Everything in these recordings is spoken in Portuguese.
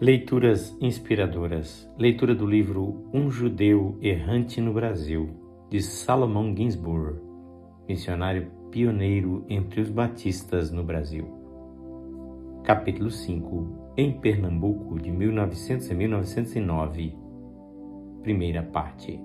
Leituras inspiradoras. Leitura do livro Um Judeu Errante no Brasil, de Salomão Ginsburg, missionário pioneiro entre os batistas no Brasil. Capítulo 5 Em Pernambuco, de 1900 a 1909. Primeira parte.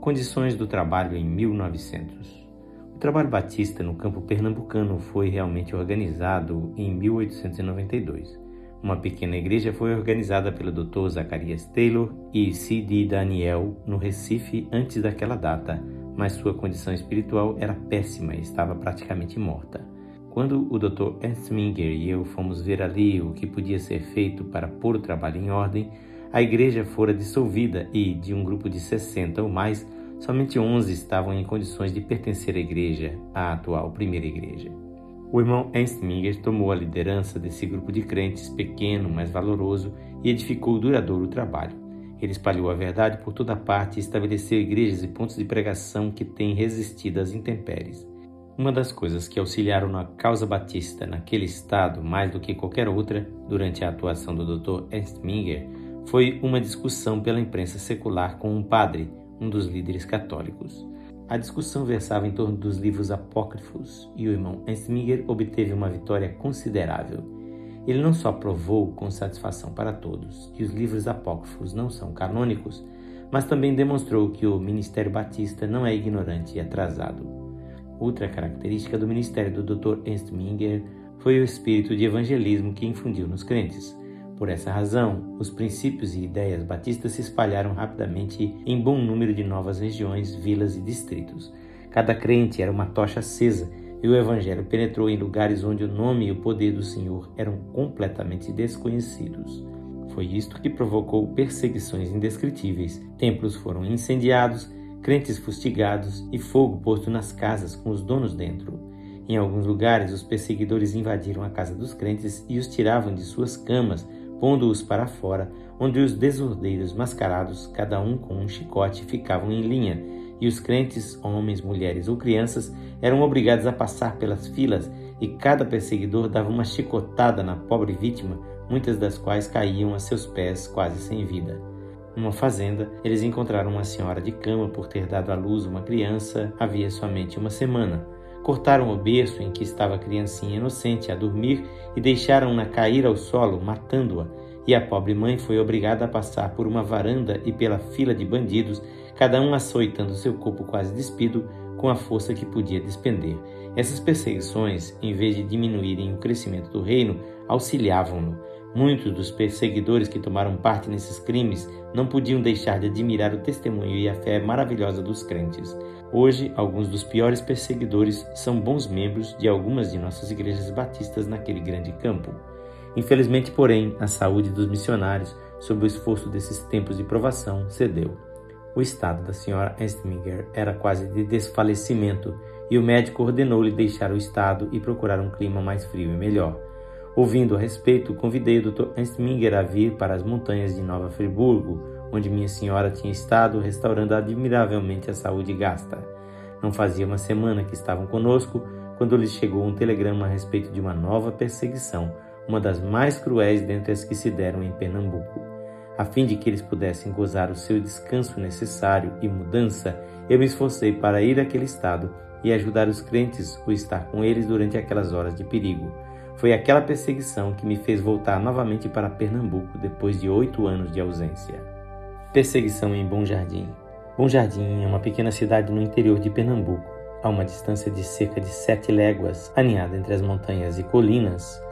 Condições do trabalho em 1900. O trabalho batista no campo pernambucano foi realmente organizado em 1892. Uma pequena igreja foi organizada pelo Dr. Zacarias Taylor e C.D. Daniel no Recife antes daquela data, mas sua condição espiritual era péssima e estava praticamente morta. Quando o Dr. Ernst Minger e eu fomos ver ali o que podia ser feito para pôr o trabalho em ordem, a igreja fora dissolvida e, de um grupo de 60 ou mais, somente 11 estavam em condições de pertencer à igreja, a atual primeira igreja. O irmão Ernst Minger tomou a liderança desse grupo de crentes pequeno, mas valoroso, e edificou duradouro trabalho. Ele espalhou a verdade por toda parte e estabeleceu igrejas e pontos de pregação que têm resistido às intempéries. Uma das coisas que auxiliaram na causa batista naquele estado mais do que qualquer outra, durante a atuação do Dr. Ernst Minger, foi uma discussão pela imprensa secular com um padre, um dos líderes católicos. A discussão versava em torno dos livros apócrifos e o irmão Ensminger obteve uma vitória considerável. Ele não só provou com satisfação para todos que os livros apócrifos não são canônicos, mas também demonstrou que o ministério batista não é ignorante e atrasado. Outra característica do ministério do Dr. Ernst Minger foi o espírito de evangelismo que infundiu nos crentes. Por essa razão, os princípios e ideias batistas se espalharam rapidamente em bom número de novas regiões, vilas e distritos. Cada crente era uma tocha acesa e o evangelho penetrou em lugares onde o nome e o poder do Senhor eram completamente desconhecidos. Foi isto que provocou perseguições indescritíveis. Templos foram incendiados, crentes fustigados e fogo posto nas casas com os donos dentro. Em alguns lugares, os perseguidores invadiram a casa dos crentes e os tiravam de suas camas, pondo-os para fora, onde os desordeiros mascarados, cada um com um chicote, ficavam em linha, e os crentes, homens, mulheres ou crianças, eram obrigados a passar pelas filas, e cada perseguidor dava uma chicotada na pobre vítima, muitas das quais caíam a seus pés quase sem vida. Numa fazenda, eles encontraram uma senhora de cama por ter dado à luz uma criança havia somente uma semana. Cortaram o berço em que estava a criancinha inocente a dormir e deixaram-na cair ao solo, matando-a. E a pobre mãe foi obrigada a passar por uma varanda e pela fila de bandidos, cada um açoitando seu corpo quase despido com a força que podia despender. Essas perseguições, em vez de diminuírem o crescimento do reino, auxiliavam-no. Muitos dos perseguidores que tomaram parte nesses crimes não podiam deixar de admirar o testemunho e a fé maravilhosa dos crentes. Hoje, alguns dos piores perseguidores são bons membros de algumas de nossas igrejas batistas naquele grande campo. Infelizmente, porém, a saúde dos missionários, sob o esforço desses tempos de provação, cedeu. O estado da senhora Estminger era quase de desfalecimento e o médico ordenou-lhe deixar o estado e procurar um clima mais frio e melhor. Ouvindo a respeito, convidei o Dr. Ernstminger a vir para as montanhas de Nova Friburgo, onde minha senhora tinha estado restaurando admiravelmente a saúde gasta. Não fazia uma semana que estavam conosco quando lhes chegou um telegrama a respeito de uma nova perseguição, uma das mais cruéis dentre as que se deram em Pernambuco. A fim de que eles pudessem gozar o seu descanso necessário e mudança, eu me esforcei para ir àquele estado e ajudar os crentes ou estar com eles durante aquelas horas de perigo. Foi aquela perseguição que me fez voltar novamente para Pernambuco depois de oito anos de ausência. Perseguição em Bom Jardim. Bom Jardim é uma pequena cidade no interior de Pernambuco, a uma distância de cerca de sete léguas, aninhada entre as montanhas e colinas.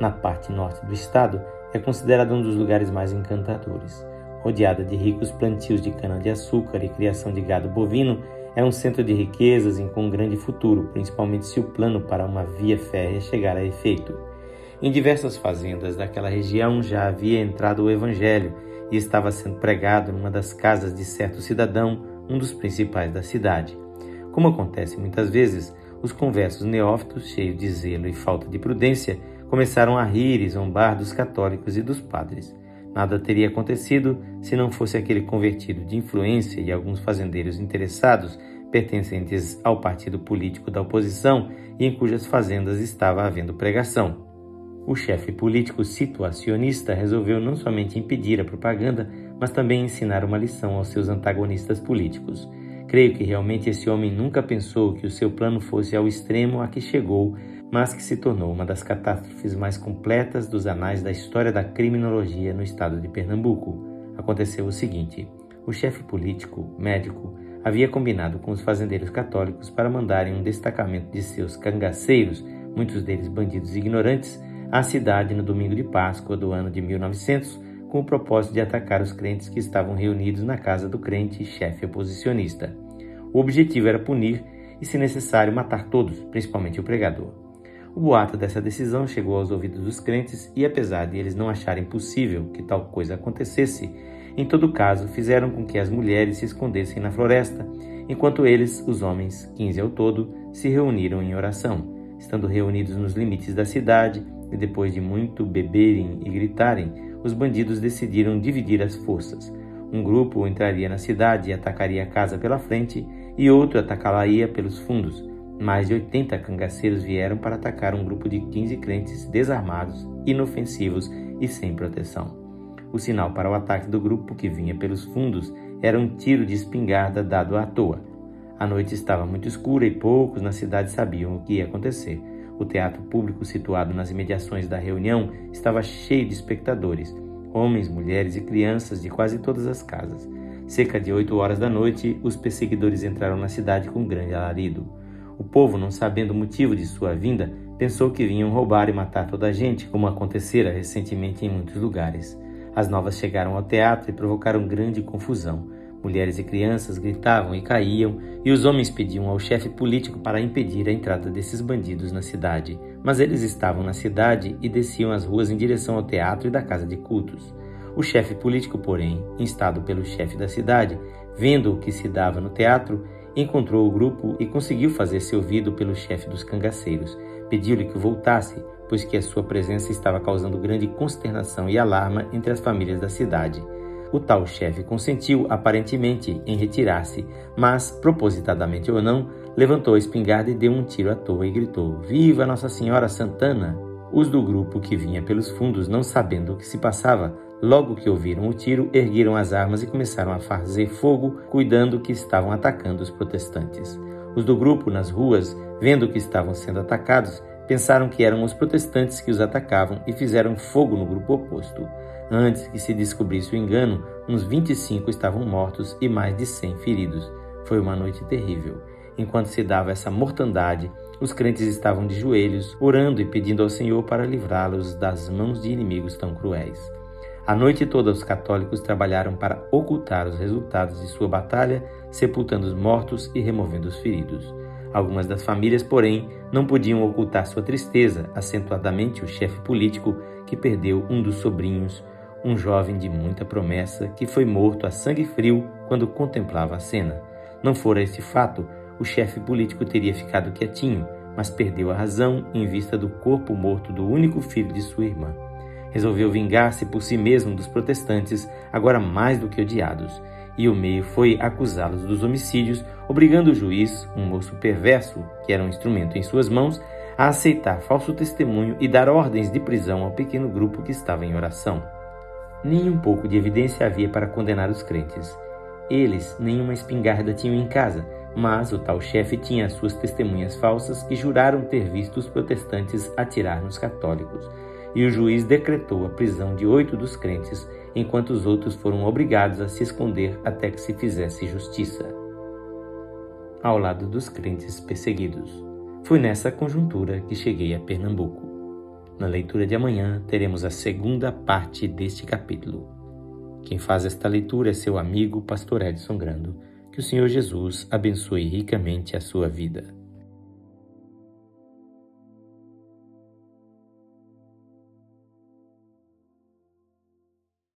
Na parte norte do estado, é considerada um dos lugares mais encantadores. Rodeada de ricos plantios de cana-de-açúcar e criação de gado bovino, é um centro de riquezas e com um grande futuro, principalmente se o plano para uma via férrea chegar a efeito. Em diversas fazendas daquela região já havia entrado o Evangelho e estava sendo pregado numa das casas de certo cidadão, um dos principais da cidade. Como acontece muitas vezes, os conversos neófitos, cheios de zelo e falta de prudência, começaram a rir e zombar dos católicos e dos padres. Nada teria acontecido se não fosse aquele convertido de influência e alguns fazendeiros interessados pertencentes ao partido político da oposição e em cujas fazendas estava havendo pregação. O chefe político situacionista resolveu não somente impedir a propaganda, mas também ensinar uma lição aos seus antagonistas políticos. Creio que realmente esse homem nunca pensou que o seu plano fosse ao extremo a que chegou, mas que se tornou uma das catástrofes mais completas dos anais da história da criminologia no estado de Pernambuco. Aconteceu o seguinte: o chefe político, médico, havia combinado com os fazendeiros católicos para mandarem um destacamento de seus cangaceiros, muitos deles bandidos ignorantes, à cidade no domingo de Páscoa do ano de 1900, com o propósito de atacar os crentes que estavam reunidos na casa do crente chefe oposicionista. O objetivo era punir e, se necessário, matar todos, principalmente o pregador. O boato dessa decisão chegou aos ouvidos dos crentes e, apesar de eles não acharem possível que tal coisa acontecesse, em todo caso, fizeram com que as mulheres se escondessem na floresta, enquanto eles, os homens, quinze ao todo, se reuniram em oração. Estando reunidos nos limites da cidade, e depois de muito beberem e gritarem, os bandidos decidiram dividir as forças. Um grupo entraria na cidade e atacaria a casa pela frente, e outro atacá-la-ia pelos fundos. Mais de 80 cangaceiros vieram para atacar um grupo de 15 crentes desarmados, inofensivos e sem proteção. O sinal para o ataque do grupo que vinha pelos fundos era um tiro de espingarda dado à toa. A noite estava muito escura e poucos na cidade sabiam o que ia acontecer. O teatro público situado nas imediações da reunião estava cheio de espectadores, homens, mulheres e crianças de quase todas as casas. Cerca de oito horas da noite, os perseguidores entraram na cidade com grande alarido. O povo, não sabendo o motivo de sua vinda, pensou que vinham roubar e matar toda a gente, como acontecera recentemente em muitos lugares. As novas chegaram ao teatro e provocaram grande confusão. Mulheres e crianças gritavam e caíam, e os homens pediam ao chefe político para impedir a entrada desses bandidos na cidade. Mas eles estavam na cidade e desciam as ruas em direção ao teatro e da casa de cultos. O chefe político, porém, instado pelo chefe da cidade, vendo o que se dava no teatro, encontrou o grupo e conseguiu fazer-se ouvido pelo chefe dos cangaceiros. Pediu-lhe que voltasse, pois que a sua presença estava causando grande consternação e alarma entre as famílias da cidade. O tal chefe consentiu, aparentemente, em retirar-se, mas, propositadamente ou não, levantou a espingarda e deu um tiro à toa e gritou: Viva Nossa Senhora Santana! Os do grupo que vinha pelos fundos, não sabendo o que se passava, logo que ouviram o tiro, ergueram as armas e começaram a fazer fogo, cuidando que estavam atacando os protestantes. Os do grupo nas ruas, vendo que estavam sendo atacados, pensaram que eram os protestantes que os atacavam e fizeram fogo no grupo oposto. Antes que se descobrisse o engano, uns 25 estavam mortos e mais de 100 feridos. Foi uma noite terrível. Enquanto se dava essa mortandade, os crentes estavam de joelhos, orando e pedindo ao Senhor para livrá-los das mãos de inimigos tão cruéis. A noite toda os católicos trabalharam para ocultar os resultados de sua batalha, sepultando os mortos e removendo os feridos. Algumas das famílias, porém, não podiam ocultar sua tristeza, acentuadamente o chefe político que perdeu um dos sobrinhos, um jovem de muita promessa que foi morto a sangue frio quando contemplava a cena. Não fora esse fato, o chefe político teria ficado quietinho, mas perdeu a razão em vista do corpo morto do único filho de sua irmã. Resolveu vingar-se por si mesmo dos protestantes, agora mais do que odiados, e o meio foi acusá-los dos homicídios, obrigando o juiz, um moço perverso, que era um instrumento em suas mãos, a aceitar falso testemunho e dar ordens de prisão ao pequeno grupo que estava em oração. Nem um pouco de evidência havia para condenar os crentes. Eles nenhuma espingarda tinham em casa, mas o tal chefe tinha as suas testemunhas falsas e juraram ter visto os protestantes atirar nos católicos. E o juiz decretou a prisão de oito dos crentes enquanto os outros foram obrigados a se esconder até que se fizesse justiça. Ao lado dos crentes perseguidos. Foi nessa conjuntura que cheguei a Pernambuco. Na leitura de amanhã teremos a segunda parte deste capítulo. Quem faz esta leitura é seu amigo, Pastor Edson Grando. Que o Senhor Jesus abençoe ricamente a sua vida.